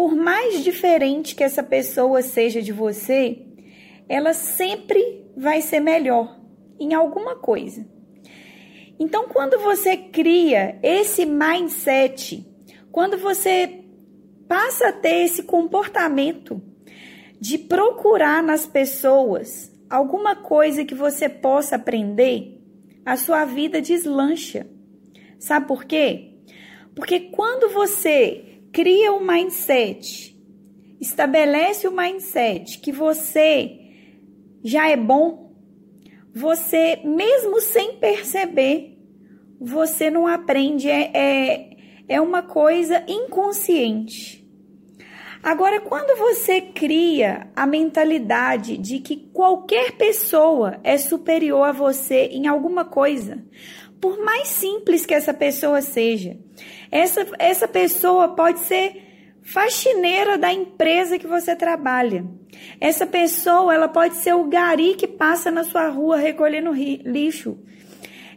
por mais diferente que essa pessoa seja de você, ela sempre vai ser melhor em alguma coisa. Então, quando você cria esse mindset, quando você passa a ter esse comportamento de procurar nas pessoas alguma coisa que você possa aprender, a sua vida deslancha. Sabe por quê? Porque quando você cria um mindset, estabelece o um mindset que você já é bom, você, mesmo sem perceber, você não aprende, é, é, é uma coisa inconsciente. Agora, quando você cria a mentalidade de que qualquer pessoa é superior a você em alguma coisa, por mais simples que essa pessoa seja, essa, essa pessoa pode ser faxineira da empresa que você trabalha. Essa pessoa, ela pode ser o gari que passa na sua rua recolhendo lixo.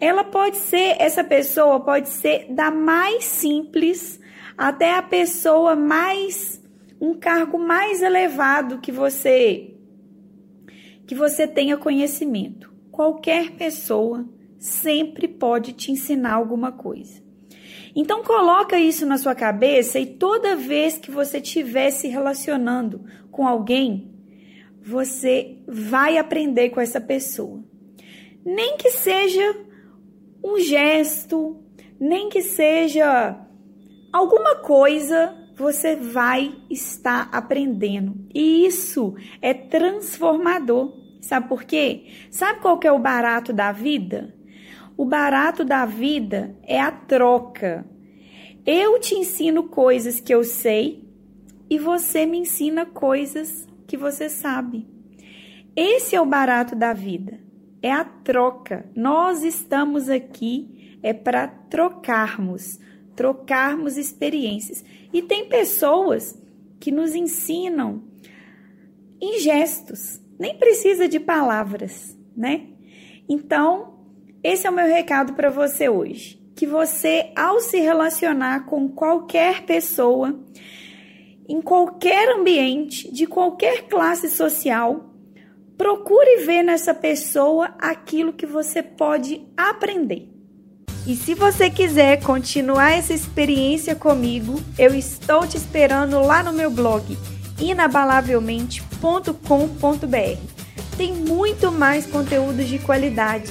Ela pode ser, essa pessoa pode ser da mais simples até a pessoa mais um cargo mais elevado que você que você tenha conhecimento. Qualquer pessoa sempre pode te ensinar alguma coisa. Então coloca isso na sua cabeça e toda vez que você estiver se relacionando com alguém, você vai aprender com essa pessoa. Nem que seja um gesto, nem que seja alguma coisa, você vai estar aprendendo. E isso é transformador. Sabe por quê? Sabe qual que é o barato da vida? O barato da vida é a troca. Eu te ensino coisas que eu sei e você me ensina coisas que você sabe. Esse é o barato da vida. É a troca. Nós estamos aqui é para trocarmos, trocarmos experiências. E tem pessoas que nos ensinam em gestos, nem precisa de palavras, né? Então, esse é o meu recado para você hoje. Que você, ao se relacionar com qualquer pessoa, em qualquer ambiente, de qualquer classe social, procure ver nessa pessoa aquilo que você pode aprender. E se você quiser continuar essa experiência comigo, eu estou te esperando lá no meu blog inabalavelmente.com.br. Tem muito mais conteúdos de qualidade